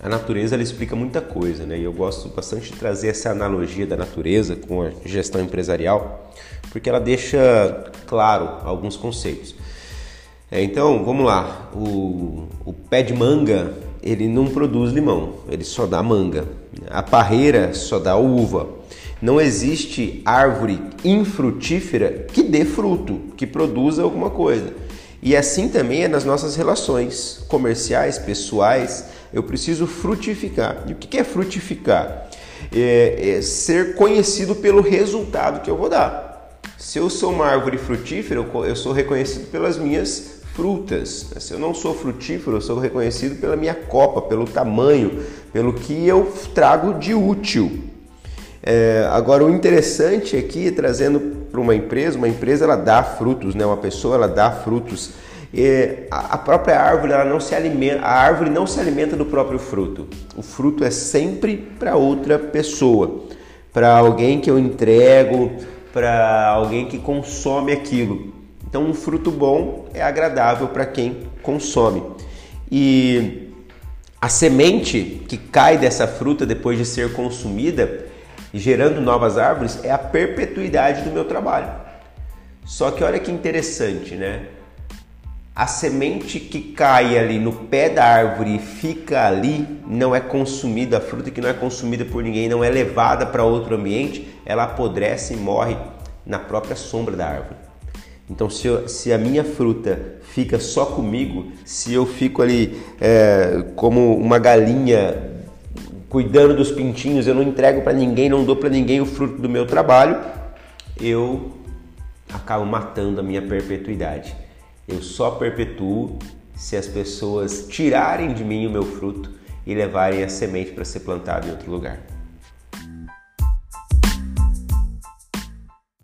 A natureza ela explica muita coisa, né? E eu gosto bastante de trazer essa analogia da natureza com a gestão empresarial, porque ela deixa claro alguns conceitos. É, então, vamos lá. O, o pé de manga ele não produz limão, ele só dá manga. A parreira só dá uva. Não existe árvore infrutífera que dê fruto, que produza alguma coisa. E assim também é nas nossas relações comerciais, pessoais. Eu preciso frutificar. E o que é frutificar? É, é ser conhecido pelo resultado que eu vou dar. Se eu sou uma árvore frutífera, eu sou reconhecido pelas minhas frutas. Se eu não sou frutífero, eu sou reconhecido pela minha copa, pelo tamanho, pelo que eu trago de útil. É, agora, o interessante aqui, trazendo para uma empresa, uma empresa ela dá frutos, né? uma pessoa ela dá frutos. É, a própria árvore ela não se alimenta, a árvore não se alimenta do próprio fruto. O fruto é sempre para outra pessoa, para alguém que eu entrego, para alguém que consome aquilo. Então, um fruto bom é agradável para quem consome. E a semente que cai dessa fruta depois de ser consumida, gerando novas árvores, é a perpetuidade do meu trabalho. Só que olha que interessante, né? A semente que cai ali no pé da árvore e fica ali, não é consumida, a fruta que não é consumida por ninguém, não é levada para outro ambiente, ela apodrece e morre na própria sombra da árvore. Então, se, eu, se, a minha fruta fica só comigo, se eu fico ali é, como uma galinha cuidando dos pintinhos, eu não entrego para ninguém, não dou para ninguém o fruto do meu trabalho, eu acabo matando a minha perpetuidade. Eu só perpetuo se as pessoas tirarem de mim o meu fruto e levarem a semente para ser plantada em outro lugar.